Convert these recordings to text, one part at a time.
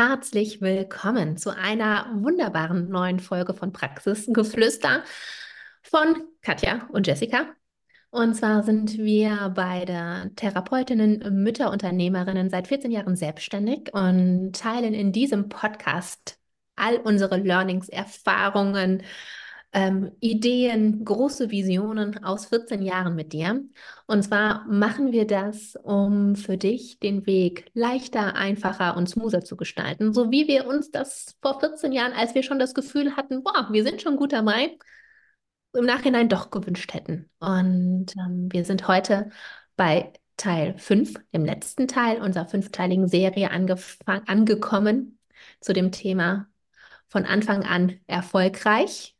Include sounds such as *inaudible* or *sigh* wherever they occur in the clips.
Herzlich willkommen zu einer wunderbaren neuen Folge von Praxisgeflüster von Katja und Jessica. Und zwar sind wir beide Therapeutinnen, Mütterunternehmerinnen seit 14 Jahren selbstständig und teilen in diesem Podcast all unsere Learnings, Erfahrungen, ähm, Ideen, große Visionen aus 14 Jahren mit dir. Und zwar machen wir das, um für dich den Weg leichter, einfacher und smoother zu gestalten, so wie wir uns das vor 14 Jahren, als wir schon das Gefühl hatten, boah, wir sind schon gut dabei, im Nachhinein doch gewünscht hätten. Und ähm, wir sind heute bei Teil 5, dem letzten Teil unserer fünfteiligen Serie angekommen zu dem Thema von Anfang an erfolgreich.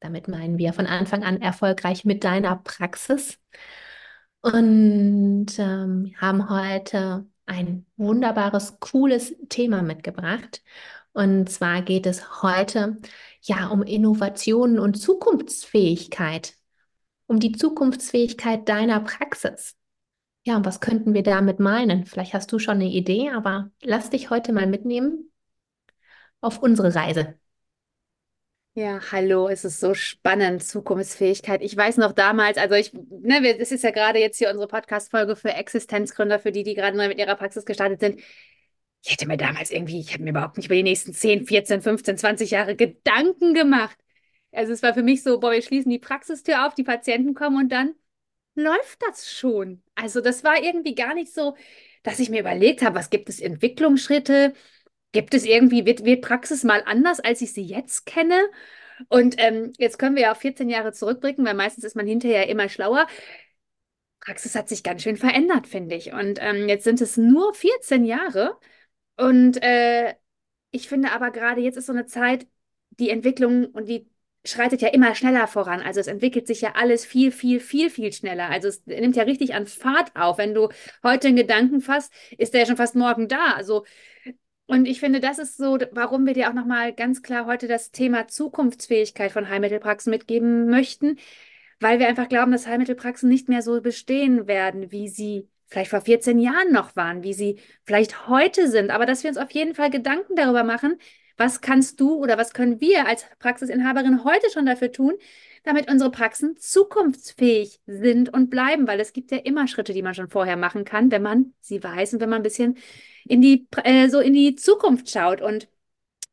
Damit meinen wir von Anfang an erfolgreich mit deiner Praxis und ähm, haben heute ein wunderbares, cooles Thema mitgebracht. Und zwar geht es heute ja um Innovationen und Zukunftsfähigkeit, um die Zukunftsfähigkeit deiner Praxis. Ja, und was könnten wir damit meinen? Vielleicht hast du schon eine Idee, aber lass dich heute mal mitnehmen auf unsere Reise. Ja, hallo, es ist so spannend, Zukunftsfähigkeit. Ich weiß noch damals, also ich, ne, wir, das ist ja gerade jetzt hier unsere Podcast-Folge für Existenzgründer, für die, die gerade neu mit ihrer Praxis gestartet sind. Ich hätte mir damals irgendwie, ich habe mir überhaupt nicht über die nächsten 10, 14, 15, 20 Jahre Gedanken gemacht. Also es war für mich so, boah, wir schließen die Praxistür auf, die Patienten kommen und dann läuft das schon. Also das war irgendwie gar nicht so, dass ich mir überlegt habe, was gibt es Entwicklungsschritte, Gibt es irgendwie, wird, wird Praxis mal anders, als ich sie jetzt kenne? Und ähm, jetzt können wir ja auf 14 Jahre zurückblicken, weil meistens ist man hinterher immer schlauer. Praxis hat sich ganz schön verändert, finde ich. Und ähm, jetzt sind es nur 14 Jahre. Und äh, ich finde aber gerade jetzt ist so eine Zeit, die Entwicklung und die schreitet ja immer schneller voran. Also es entwickelt sich ja alles viel, viel, viel, viel schneller. Also es nimmt ja richtig an Fahrt auf. Wenn du heute einen Gedanken fasst, ist der ja schon fast morgen da. Also und ich finde, das ist so, warum wir dir auch nochmal ganz klar heute das Thema Zukunftsfähigkeit von Heilmittelpraxen mitgeben möchten, weil wir einfach glauben, dass Heilmittelpraxen nicht mehr so bestehen werden, wie sie vielleicht vor 14 Jahren noch waren, wie sie vielleicht heute sind, aber dass wir uns auf jeden Fall Gedanken darüber machen, was kannst du oder was können wir als Praxisinhaberin heute schon dafür tun, damit unsere Praxen zukunftsfähig sind und bleiben, weil es gibt ja immer Schritte, die man schon vorher machen kann, wenn man sie weiß und wenn man ein bisschen in die, äh, so in die Zukunft schaut. Und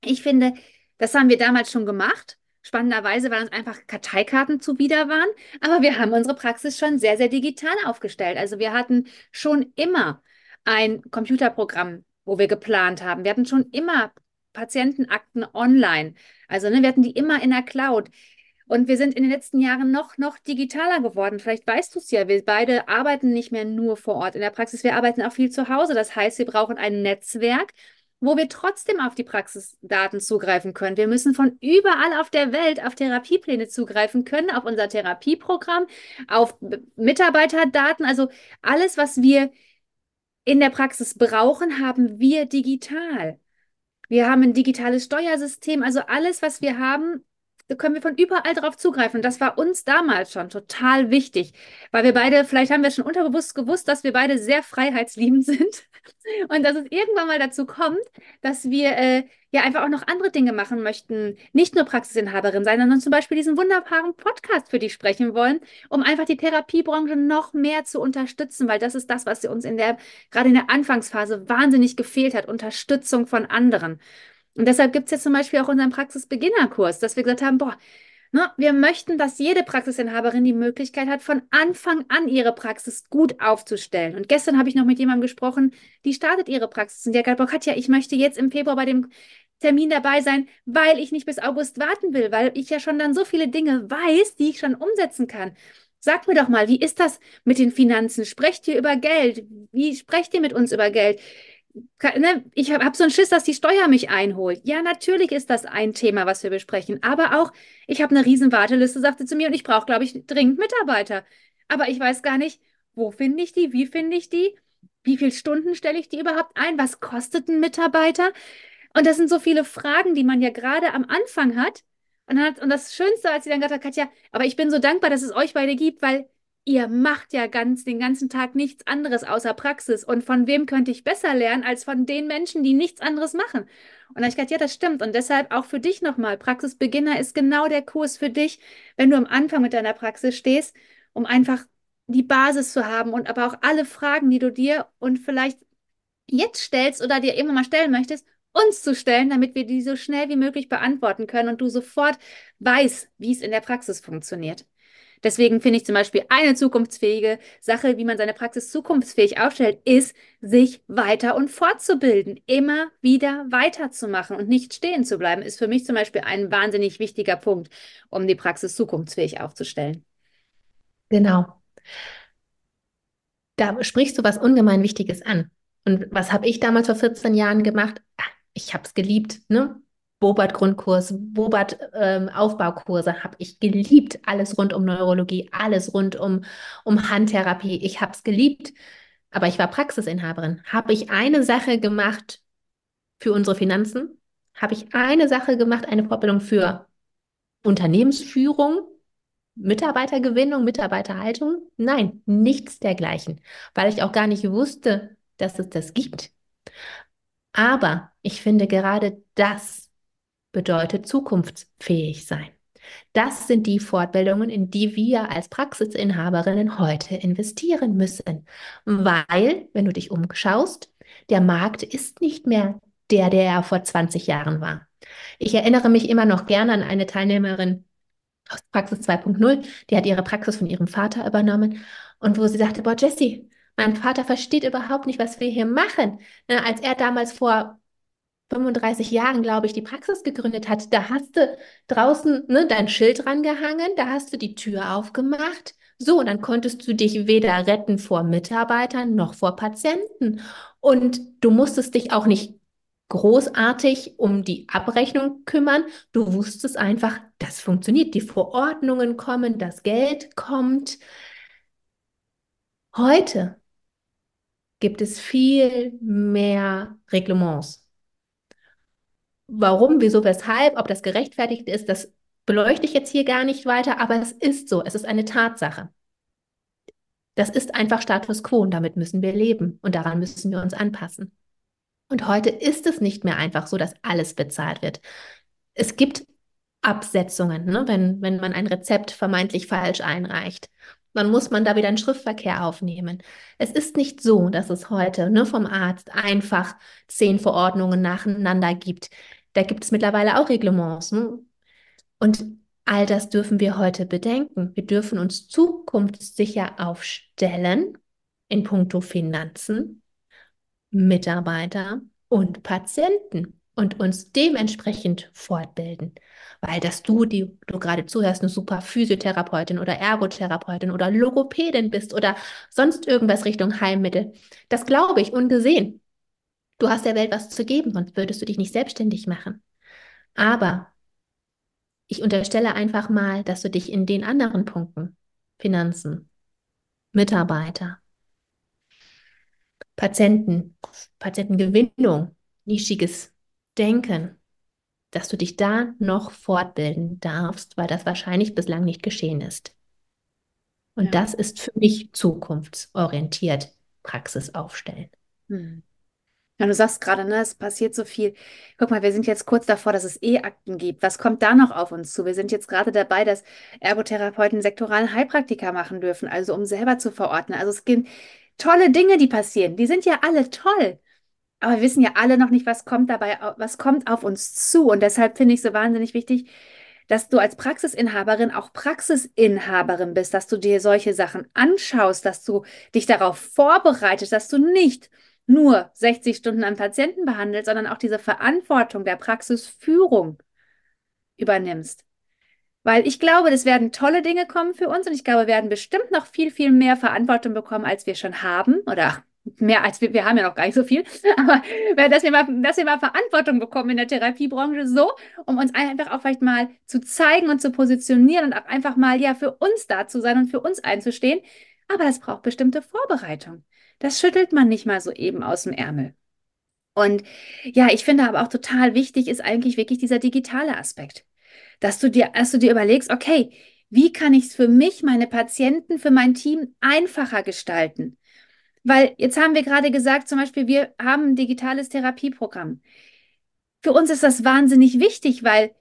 ich finde, das haben wir damals schon gemacht. Spannenderweise, weil uns einfach Karteikarten zuwider waren. Aber wir haben unsere Praxis schon sehr, sehr digital aufgestellt. Also wir hatten schon immer ein Computerprogramm, wo wir geplant haben. Wir hatten schon immer Patientenakten online. Also ne, wir hatten die immer in der Cloud. Und wir sind in den letzten Jahren noch, noch digitaler geworden. Vielleicht weißt du es ja, wir beide arbeiten nicht mehr nur vor Ort in der Praxis, wir arbeiten auch viel zu Hause. Das heißt, wir brauchen ein Netzwerk, wo wir trotzdem auf die Praxisdaten zugreifen können. Wir müssen von überall auf der Welt auf Therapiepläne zugreifen können, auf unser Therapieprogramm, auf Mitarbeiterdaten. Also alles, was wir in der Praxis brauchen, haben wir digital. Wir haben ein digitales Steuersystem, also alles, was wir haben, da können wir von überall drauf zugreifen. Das war uns damals schon total wichtig, weil wir beide, vielleicht haben wir schon unterbewusst gewusst, dass wir beide sehr freiheitsliebend *laughs* sind und dass es irgendwann mal dazu kommt, dass wir äh, ja einfach auch noch andere Dinge machen möchten, nicht nur Praxisinhaberin sein, sondern zum Beispiel diesen wunderbaren Podcast für dich sprechen wollen, um einfach die Therapiebranche noch mehr zu unterstützen, weil das ist das, was uns in der, gerade in der Anfangsphase wahnsinnig gefehlt hat, Unterstützung von anderen. Und deshalb gibt es jetzt zum Beispiel auch unseren Praxisbeginnerkurs, dass wir gesagt haben, boah, ne, wir möchten, dass jede Praxisinhaberin die Möglichkeit hat, von Anfang an ihre Praxis gut aufzustellen. Und gestern habe ich noch mit jemandem gesprochen, die startet ihre Praxis und die hat gesagt, boah, Katja, ich möchte jetzt im Februar bei dem Termin dabei sein, weil ich nicht bis August warten will, weil ich ja schon dann so viele Dinge weiß, die ich schon umsetzen kann. Sag mir doch mal, wie ist das mit den Finanzen? Sprecht ihr über Geld? Wie sprecht ihr mit uns über Geld? Ne, ich habe hab so einen Schiss, dass die Steuer mich einholt. Ja, natürlich ist das ein Thema, was wir besprechen. Aber auch, ich habe eine riesen Warteliste, sagte zu mir, und ich brauche, glaube ich, dringend Mitarbeiter. Aber ich weiß gar nicht, wo finde ich die? Wie finde ich die? Wie viele Stunden stelle ich die überhaupt ein? Was kostet ein Mitarbeiter? Und das sind so viele Fragen, die man ja gerade am Anfang hat. Und, hat, und das Schönste, als sie dann gesagt hat, Katja, aber ich bin so dankbar, dass es euch beide gibt, weil ihr macht ja ganz den ganzen Tag nichts anderes außer Praxis. Und von wem könnte ich besser lernen als von den Menschen, die nichts anderes machen? Und da habe ich gesagt, ja, das stimmt. Und deshalb auch für dich nochmal, Praxisbeginner ist genau der Kurs für dich, wenn du am Anfang mit deiner Praxis stehst, um einfach die Basis zu haben und aber auch alle Fragen, die du dir und vielleicht jetzt stellst oder dir immer mal stellen möchtest, uns zu stellen, damit wir die so schnell wie möglich beantworten können und du sofort weißt, wie es in der Praxis funktioniert. Deswegen finde ich zum Beispiel eine zukunftsfähige Sache, wie man seine Praxis zukunftsfähig aufstellt, ist, sich weiter und fortzubilden, immer wieder weiterzumachen und nicht stehen zu bleiben, ist für mich zum Beispiel ein wahnsinnig wichtiger Punkt, um die Praxis zukunftsfähig aufzustellen. Genau. Da sprichst du was ungemein Wichtiges an. Und was habe ich damals vor 14 Jahren gemacht? Ah, ich habe es geliebt, ne? Bobart-Grundkurs, Bobart-Aufbaukurse ähm, habe ich geliebt. Alles rund um Neurologie, alles rund um, um Handtherapie. Ich habe es geliebt. Aber ich war Praxisinhaberin. Habe ich eine Sache gemacht für unsere Finanzen? Habe ich eine Sache gemacht, eine Vorbildung für Unternehmensführung, Mitarbeitergewinnung, Mitarbeiterhaltung? Nein, nichts dergleichen, weil ich auch gar nicht wusste, dass es das gibt. Aber ich finde gerade das bedeutet zukunftsfähig sein. Das sind die Fortbildungen, in die wir als Praxisinhaberinnen heute investieren müssen. Weil, wenn du dich umschaust, der Markt ist nicht mehr der, der er vor 20 Jahren war. Ich erinnere mich immer noch gerne an eine Teilnehmerin aus Praxis 2.0, die hat ihre Praxis von ihrem Vater übernommen und wo sie sagte, boah, Jessie, mein Vater versteht überhaupt nicht, was wir hier machen. Ne, als er damals vor 35 Jahren, glaube ich, die Praxis gegründet hat, da hast du draußen ne, dein Schild rangehangen, da hast du die Tür aufgemacht. So, und dann konntest du dich weder retten vor Mitarbeitern noch vor Patienten. Und du musstest dich auch nicht großartig um die Abrechnung kümmern. Du wusstest einfach, das funktioniert. Die Verordnungen kommen, das Geld kommt. Heute gibt es viel mehr Reglements. Warum, wieso, weshalb, ob das gerechtfertigt ist, das beleuchte ich jetzt hier gar nicht weiter, aber es ist so, es ist eine Tatsache. Das ist einfach Status quo und damit müssen wir leben und daran müssen wir uns anpassen. Und heute ist es nicht mehr einfach so, dass alles bezahlt wird. Es gibt Absetzungen, ne? wenn, wenn man ein Rezept vermeintlich falsch einreicht. Dann muss man da wieder einen Schriftverkehr aufnehmen. Es ist nicht so, dass es heute ne, vom Arzt einfach zehn Verordnungen nacheinander gibt. Da gibt es mittlerweile auch Reglements. Ne? Und all das dürfen wir heute bedenken. Wir dürfen uns zukunftssicher aufstellen in puncto Finanzen, Mitarbeiter und Patienten und uns dementsprechend fortbilden. Weil dass du, die du gerade zuhörst, eine super Physiotherapeutin oder Ergotherapeutin oder Logopädin bist oder sonst irgendwas Richtung Heilmittel, das glaube ich ungesehen. Du hast der Welt was zu geben, sonst würdest du dich nicht selbstständig machen. Aber ich unterstelle einfach mal, dass du dich in den anderen Punkten, Finanzen, Mitarbeiter, Patienten, Patientengewinnung, nischiges Denken, dass du dich da noch fortbilden darfst, weil das wahrscheinlich bislang nicht geschehen ist. Und ja. das ist für mich zukunftsorientiert Praxis aufstellen. Hm. Ja, du sagst gerade, ne, es passiert so viel. Guck mal, wir sind jetzt kurz davor, dass es E-Akten gibt. Was kommt da noch auf uns zu? Wir sind jetzt gerade dabei, dass Ergotherapeuten sektoralen Heilpraktiker machen dürfen, also um selber zu verordnen. Also es gibt tolle Dinge, die passieren. Die sind ja alle toll. Aber wir wissen ja alle noch nicht, was kommt dabei, was kommt auf uns zu. Und deshalb finde ich so wahnsinnig wichtig, dass du als Praxisinhaberin auch Praxisinhaberin bist, dass du dir solche Sachen anschaust, dass du dich darauf vorbereitest, dass du nicht nur 60 Stunden an Patienten behandelst, sondern auch diese Verantwortung der Praxisführung übernimmst. Weil ich glaube, es werden tolle Dinge kommen für uns und ich glaube, wir werden bestimmt noch viel, viel mehr Verantwortung bekommen, als wir schon haben. Oder mehr als wir, wir haben ja noch gar nicht so viel. *laughs* Aber dass wir mal, dass wir mal Verantwortung bekommen in der Therapiebranche so, um uns einfach auch vielleicht mal zu zeigen und zu positionieren und auch einfach mal ja für uns da zu sein und für uns einzustehen. Aber das braucht bestimmte Vorbereitung. Das schüttelt man nicht mal so eben aus dem Ärmel. Und ja, ich finde aber auch total wichtig ist eigentlich wirklich dieser digitale Aspekt dass du dir, dass du dir überlegst, okay, wie kann ich es für mich, meine Patienten, für mein Team einfacher gestalten? Weil jetzt haben wir gerade gesagt, zum Beispiel, wir haben ein digitales Therapieprogramm. Für uns ist das wahnsinnig wichtig, weil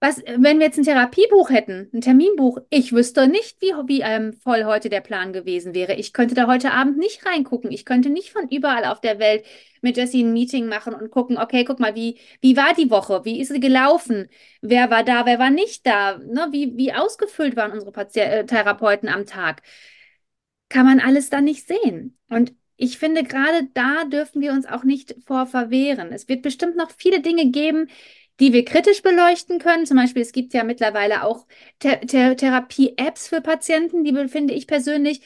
was, wenn wir jetzt ein Therapiebuch hätten, ein Terminbuch, ich wüsste nicht, wie, wie ähm, voll heute der Plan gewesen wäre. Ich könnte da heute Abend nicht reingucken. Ich könnte nicht von überall auf der Welt mit Jessie ein Meeting machen und gucken, okay, guck mal, wie, wie war die Woche? Wie ist sie gelaufen? Wer war da? Wer war nicht da? Ne? Wie, wie ausgefüllt waren unsere Pati äh, Therapeuten am Tag? Kann man alles dann nicht sehen. Und ich finde, gerade da dürfen wir uns auch nicht vor verwehren. Es wird bestimmt noch viele Dinge geben, die wir kritisch beleuchten können. Zum Beispiel, es gibt ja mittlerweile auch Th Th Therapie-Apps für Patienten, die finde ich persönlich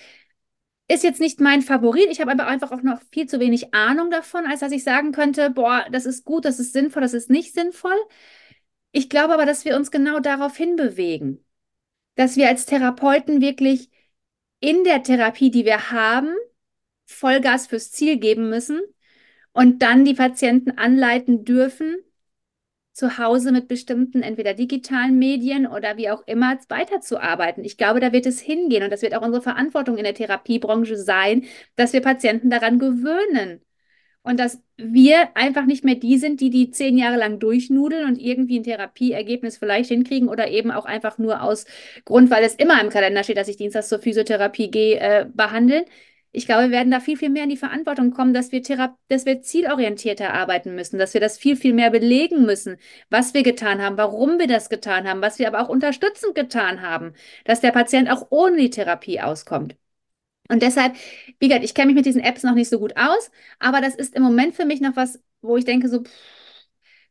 ist jetzt nicht mein Favorit. Ich habe aber einfach auch noch viel zu wenig Ahnung davon, als dass ich sagen könnte, boah, das ist gut, das ist sinnvoll, das ist nicht sinnvoll. Ich glaube aber, dass wir uns genau darauf hinbewegen, dass wir als Therapeuten wirklich in der Therapie, die wir haben, Vollgas fürs Ziel geben müssen und dann die Patienten anleiten dürfen, zu Hause mit bestimmten entweder digitalen Medien oder wie auch immer weiterzuarbeiten. Ich glaube, da wird es hingehen und das wird auch unsere Verantwortung in der Therapiebranche sein, dass wir Patienten daran gewöhnen und dass wir einfach nicht mehr die sind, die die zehn Jahre lang durchnudeln und irgendwie ein Therapieergebnis vielleicht hinkriegen oder eben auch einfach nur aus Grund, weil es immer im Kalender steht, dass ich dienstags zur Physiotherapie gehe, äh, behandeln. Ich glaube, wir werden da viel, viel mehr in die Verantwortung kommen, dass wir, Thera dass wir zielorientierter arbeiten müssen, dass wir das viel, viel mehr belegen müssen, was wir getan haben, warum wir das getan haben, was wir aber auch unterstützend getan haben, dass der Patient auch ohne die Therapie auskommt. Und deshalb, wie gesagt, ich kenne mich mit diesen Apps noch nicht so gut aus, aber das ist im Moment für mich noch was, wo ich denke, so, pff,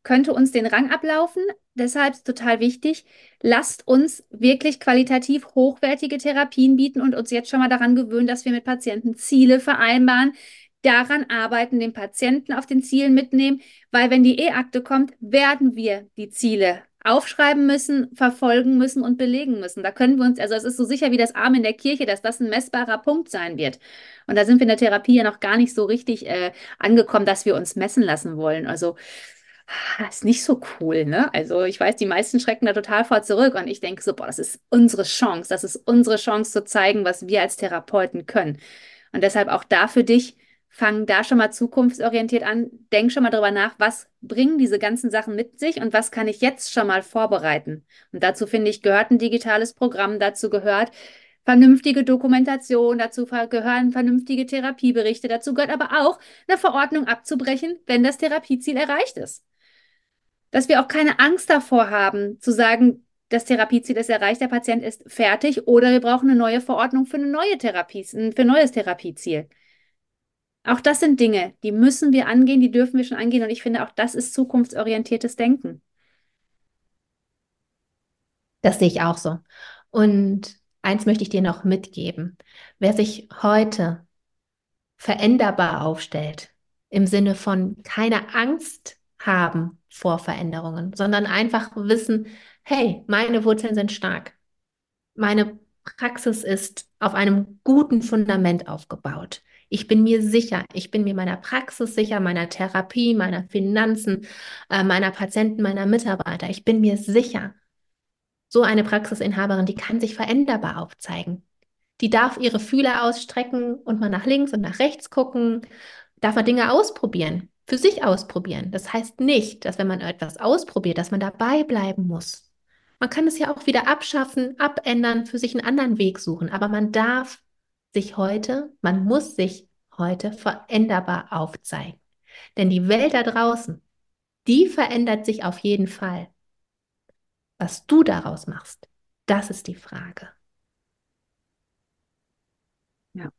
könnte uns den Rang ablaufen. Deshalb total wichtig, lasst uns wirklich qualitativ hochwertige Therapien bieten und uns jetzt schon mal daran gewöhnen, dass wir mit Patienten Ziele vereinbaren, daran arbeiten, den Patienten auf den Zielen mitnehmen, weil wenn die E-Akte kommt, werden wir die Ziele aufschreiben müssen, verfolgen müssen und belegen müssen. Da können wir uns, also es ist so sicher wie das Arm in der Kirche, dass das ein messbarer Punkt sein wird. Und da sind wir in der Therapie ja noch gar nicht so richtig äh, angekommen, dass wir uns messen lassen wollen. Also ist nicht so cool, ne? Also ich weiß, die meisten schrecken da total vor zurück und ich denke so, boah, das ist unsere Chance, das ist unsere Chance zu zeigen, was wir als Therapeuten können. Und deshalb auch da für dich, fang da schon mal zukunftsorientiert an, denk schon mal darüber nach, was bringen diese ganzen Sachen mit sich und was kann ich jetzt schon mal vorbereiten. Und dazu finde ich, gehört ein digitales Programm, dazu gehört vernünftige Dokumentation, dazu gehören vernünftige Therapieberichte, dazu gehört aber auch eine Verordnung abzubrechen, wenn das Therapieziel erreicht ist dass wir auch keine Angst davor haben, zu sagen, das Therapieziel ist erreicht, der Patient ist fertig oder wir brauchen eine neue Verordnung für eine neue Therapie, für ein neues Therapieziel. Auch das sind Dinge, die müssen wir angehen, die dürfen wir schon angehen und ich finde, auch das ist zukunftsorientiertes Denken. Das sehe ich auch so. Und eins möchte ich dir noch mitgeben. Wer sich heute veränderbar aufstellt, im Sinne von keine Angst haben vor Veränderungen, sondern einfach wissen, hey, meine Wurzeln sind stark. Meine Praxis ist auf einem guten Fundament aufgebaut. Ich bin mir sicher, ich bin mir meiner Praxis sicher, meiner Therapie, meiner Finanzen, äh, meiner Patienten, meiner Mitarbeiter. Ich bin mir sicher. So eine Praxisinhaberin, die kann sich veränderbar aufzeigen. Die darf ihre Fühler ausstrecken und mal nach links und nach rechts gucken, darf mal Dinge ausprobieren für sich ausprobieren. Das heißt nicht, dass wenn man etwas ausprobiert, dass man dabei bleiben muss. Man kann es ja auch wieder abschaffen, abändern, für sich einen anderen Weg suchen. Aber man darf sich heute, man muss sich heute veränderbar aufzeigen. Denn die Welt da draußen, die verändert sich auf jeden Fall. Was du daraus machst, das ist die Frage. Ja,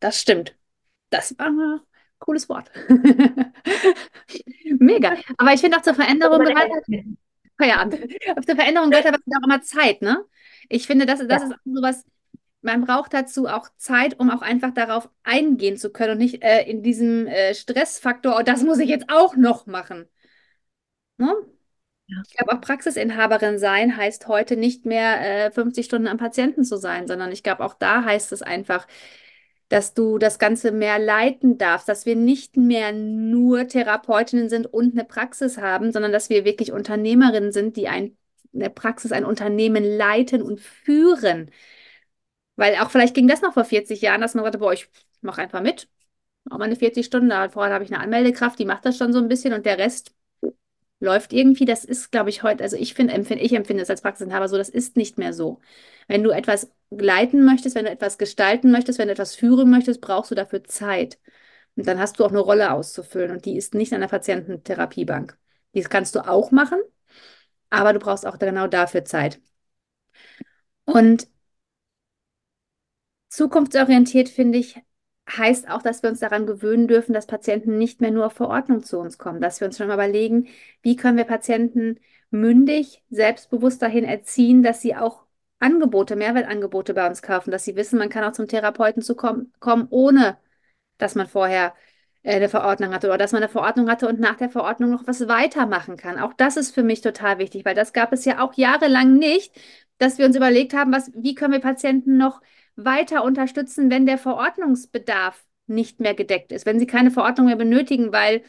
das stimmt. Das war cooles Wort. *laughs* Mega. Aber ich finde auch zur Veränderung gehört. Feierabend. Auf der Veränderung gehört aber auch immer Zeit, ne? Ich finde, das, das Ja. ist auch sowas, man braucht dazu auch Zeit, um auch einfach darauf eingehen zu können und nicht äh, in diesem äh, Stressfaktor, oh, das muss ich jetzt auch noch machen. Ne? Ja. Ich glaube, auch Praxisinhaberin sein heißt heute nicht mehr äh, 50 Stunden am Patienten zu sein, sondern ich glaube, auch da heißt es einfach, dass du das Ganze mehr leiten darfst, dass wir nicht mehr nur Therapeutinnen sind und eine Praxis haben, sondern dass wir wirklich Unternehmerinnen sind, die ein, eine Praxis, ein Unternehmen leiten und führen. Weil auch vielleicht ging das noch vor 40 Jahren, dass man sagte, boah, ich mache einfach mit. Auch meine 40 Stunden, vorher habe ich eine Anmeldekraft, die macht das schon so ein bisschen und der Rest läuft irgendwie. Das ist, glaube ich, heute, also ich finde, empfinde, ich empfinde es als Praxisinhaber so, das ist nicht mehr so. Wenn du etwas leiten möchtest, wenn du etwas gestalten möchtest, wenn du etwas führen möchtest, brauchst du dafür Zeit. Und dann hast du auch eine Rolle auszufüllen und die ist nicht an der Patiententherapiebank. Das kannst du auch machen, aber du brauchst auch genau dafür Zeit. Und zukunftsorientiert, finde ich, heißt auch, dass wir uns daran gewöhnen dürfen, dass Patienten nicht mehr nur auf Verordnung zu uns kommen, dass wir uns schon mal überlegen, wie können wir Patienten mündig, selbstbewusst dahin erziehen, dass sie auch Angebote, Mehrwertangebote bei uns kaufen, dass sie wissen, man kann auch zum Therapeuten zu kommen, kommen, ohne dass man vorher äh, eine Verordnung hatte oder dass man eine Verordnung hatte und nach der Verordnung noch was weitermachen kann. Auch das ist für mich total wichtig, weil das gab es ja auch jahrelang nicht, dass wir uns überlegt haben, was, wie können wir Patienten noch weiter unterstützen, wenn der Verordnungsbedarf nicht mehr gedeckt ist, wenn sie keine Verordnung mehr benötigen, weil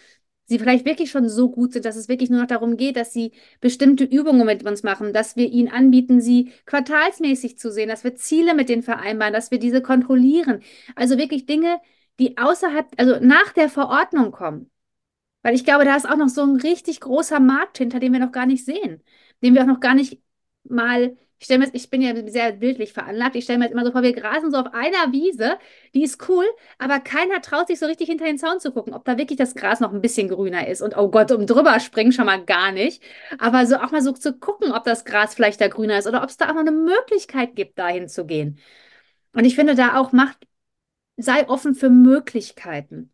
sie vielleicht wirklich schon so gut sind, dass es wirklich nur noch darum geht, dass sie bestimmte Übungen mit uns machen, dass wir ihnen anbieten, sie quartalsmäßig zu sehen, dass wir Ziele mit denen vereinbaren, dass wir diese kontrollieren. Also wirklich Dinge, die außerhalb, also nach der Verordnung kommen. Weil ich glaube, da ist auch noch so ein richtig großer Markt hinter, den wir noch gar nicht sehen, den wir auch noch gar nicht mal ich stelle mir, ich bin ja sehr bildlich veranlagt. Ich stelle mir jetzt immer so vor, wir grasen so auf einer Wiese, die ist cool, aber keiner traut sich so richtig hinter den Zaun zu gucken, ob da wirklich das Gras noch ein bisschen grüner ist. Und oh Gott, um drüber springen schon mal gar nicht. Aber so auch mal so zu gucken, ob das Gras vielleicht da grüner ist oder ob es da auch noch eine Möglichkeit gibt, dahin zu gehen. Und ich finde da auch, macht, sei offen für Möglichkeiten.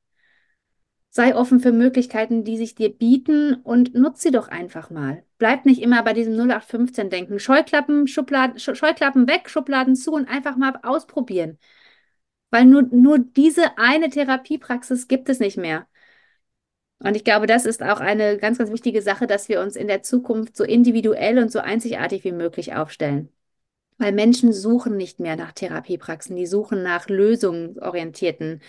Sei offen für Möglichkeiten, die sich dir bieten und nutz sie doch einfach mal. Bleib nicht immer bei diesem 0815-Denken. Scheuklappen, Schubladen, Scheuklappen weg, Schubladen zu und einfach mal ausprobieren. Weil nur, nur diese eine Therapiepraxis gibt es nicht mehr. Und ich glaube, das ist auch eine ganz, ganz wichtige Sache, dass wir uns in der Zukunft so individuell und so einzigartig wie möglich aufstellen. Weil Menschen suchen nicht mehr nach Therapiepraxen, die suchen nach lösungsorientierten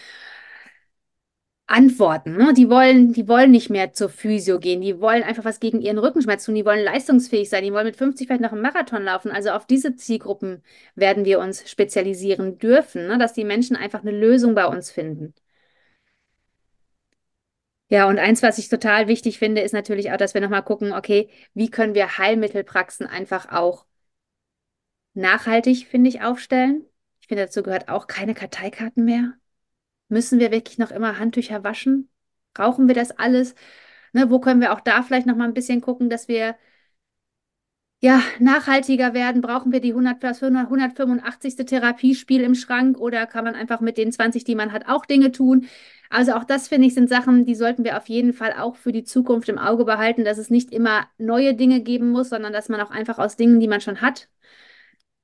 Antworten. Ne? Die wollen, die wollen nicht mehr zur Physio gehen, die wollen einfach was gegen ihren Rückenschmerz tun, die wollen leistungsfähig sein, die wollen mit 50 vielleicht noch einen Marathon laufen. Also auf diese Zielgruppen werden wir uns spezialisieren dürfen, ne? dass die Menschen einfach eine Lösung bei uns finden. Ja, und eins, was ich total wichtig finde, ist natürlich auch, dass wir nochmal gucken, okay, wie können wir Heilmittelpraxen einfach auch nachhaltig, finde ich, aufstellen. Ich finde, dazu gehört auch keine Karteikarten mehr. Müssen wir wirklich noch immer Handtücher waschen? Brauchen wir das alles? Ne, wo können wir auch da vielleicht noch mal ein bisschen gucken, dass wir ja nachhaltiger werden? Brauchen wir die 100, das 185. Therapiespiel im Schrank oder kann man einfach mit den 20, die man hat, auch Dinge tun? Also auch das finde ich sind Sachen, die sollten wir auf jeden Fall auch für die Zukunft im Auge behalten, dass es nicht immer neue Dinge geben muss, sondern dass man auch einfach aus Dingen, die man schon hat,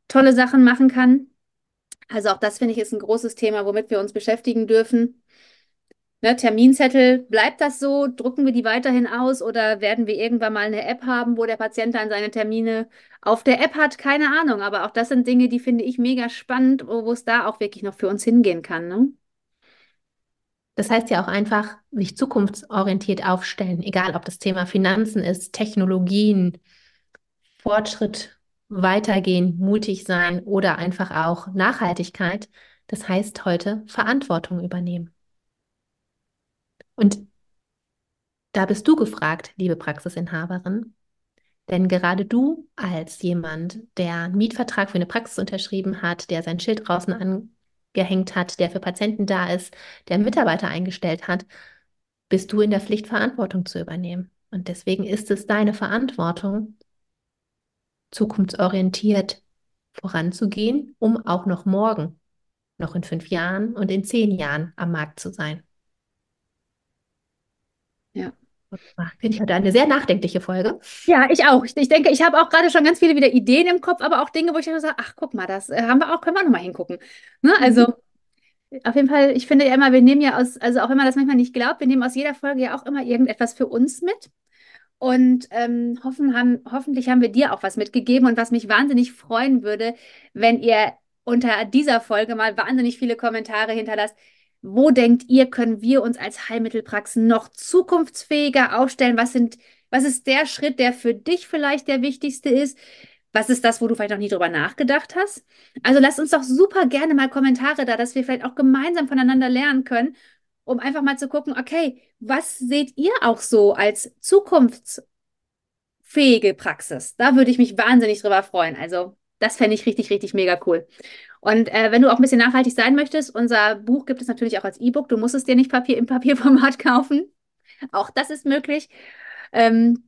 tolle Sachen machen kann. Also auch das finde ich ist ein großes Thema, womit wir uns beschäftigen dürfen. Ne, Terminzettel, bleibt das so? Drucken wir die weiterhin aus oder werden wir irgendwann mal eine App haben, wo der Patient dann seine Termine auf der App hat? Keine Ahnung, aber auch das sind Dinge, die finde ich mega spannend, wo, es da auch wirklich noch für uns hingehen kann. Ne? Das heißt ja auch einfach, sich zukunftsorientiert aufstellen, egal ob das Thema Finanzen ist, Technologien, Fortschritt, weitergehen, mutig sein oder einfach auch Nachhaltigkeit. Das heißt heute Verantwortung übernehmen. Und da bist du gefragt, liebe Praxisinhaberin, denn gerade du als jemand, der einen Mietvertrag für eine Praxis unterschrieben hat, der sein Schild draußen angehängt hat, der für Patienten da ist, der Mitarbeiter eingestellt hat, bist du in der Pflicht, Verantwortung zu übernehmen. Und deswegen ist es deine Verantwortung, zukunftsorientiert voranzugehen, um auch noch morgen, noch in fünf Jahren und in zehn Jahren am Markt zu sein. Ja, Finde ich heute eine sehr nachdenkliche Folge. Ja, ich auch. Ich, ich denke, ich habe auch gerade schon ganz viele wieder Ideen im Kopf, aber auch Dinge, wo ich dann sage, ach, guck mal, das äh, haben wir auch, können wir auch nochmal hingucken. Ne? Mhm. Also mhm. auf jeden Fall, ich finde ja immer, wir nehmen ja aus, also auch wenn man das manchmal nicht glaubt, wir nehmen aus jeder Folge ja auch immer irgendetwas für uns mit. Und ähm, hoffen, haben, hoffentlich haben wir dir auch was mitgegeben. Und was mich wahnsinnig freuen würde, wenn ihr unter dieser Folge mal wahnsinnig viele Kommentare hinterlasst. Wo denkt ihr, können wir uns als Heilmittelpraxen noch zukunftsfähiger aufstellen? Was sind, was ist der Schritt, der für dich vielleicht der wichtigste ist? Was ist das, wo du vielleicht noch nie drüber nachgedacht hast? Also lasst uns doch super gerne mal Kommentare da, dass wir vielleicht auch gemeinsam voneinander lernen können um einfach mal zu gucken, okay, was seht ihr auch so als zukunftsfähige Praxis? Da würde ich mich wahnsinnig drüber freuen. Also das fände ich richtig, richtig mega cool. Und äh, wenn du auch ein bisschen nachhaltig sein möchtest, unser Buch gibt es natürlich auch als E-Book. Du musst es dir nicht Papier im Papierformat *laughs* kaufen. Auch das ist möglich. Ähm,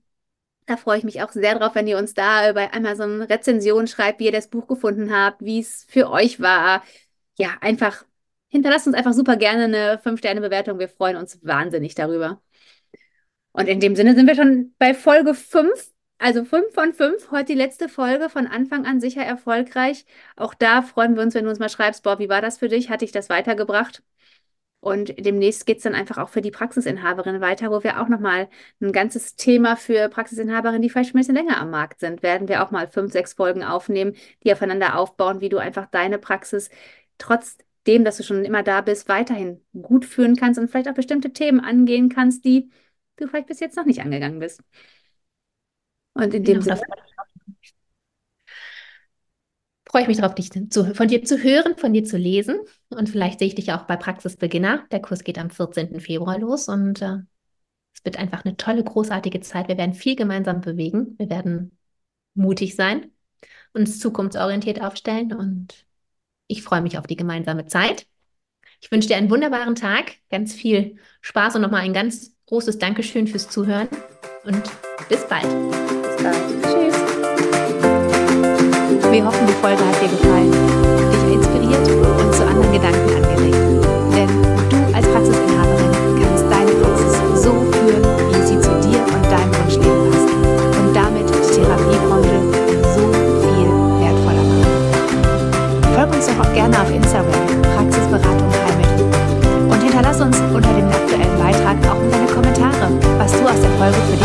da freue ich mich auch sehr drauf, wenn ihr uns da bei Amazon Rezensionen schreibt, wie ihr das Buch gefunden habt, wie es für euch war. Ja, einfach hinterlasst uns einfach super gerne eine 5-Sterne-Bewertung. Wir freuen uns wahnsinnig darüber. Und in dem Sinne sind wir schon bei Folge 5. Also 5 von 5. Heute die letzte Folge von Anfang an sicher erfolgreich. Auch da freuen wir uns, wenn du uns mal schreibst, Bob, wie war das für dich? Hat dich das weitergebracht? Und demnächst geht es dann einfach auch für die Praxisinhaberin weiter, wo wir auch nochmal ein ganzes Thema für Praxisinhaberinnen, die vielleicht schon ein bisschen länger am Markt sind, werden wir auch mal fünf, sechs Folgen aufnehmen, die aufeinander aufbauen, wie du einfach deine Praxis trotz dem, dass du schon immer da bist, weiterhin gut führen kannst und vielleicht auch bestimmte Themen angehen kannst, die du vielleicht bis jetzt noch nicht angegangen bist. Und in dem genau, Sinne. Freue ich mich darauf, dich zu, von dir zu hören, von dir zu lesen. Und vielleicht sehe ich dich auch bei Praxisbeginner. Der Kurs geht am 14. Februar los und äh, es wird einfach eine tolle, großartige Zeit. Wir werden viel gemeinsam bewegen. Wir werden mutig sein, uns zukunftsorientiert aufstellen und ich freue mich auf die gemeinsame Zeit. Ich wünsche dir einen wunderbaren Tag, ganz viel Spaß und nochmal ein ganz großes Dankeschön fürs Zuhören und bis bald. Bis bald. Tschüss. Wir hoffen, die Folge hat dir gefallen, dich inspiriert und zu anderen Gedanken gerne auf Instagram Praxisberatung Heimel. Und hinterlass uns unter dem aktuellen Beitrag auch in deine Kommentare, was du aus der Folge für dich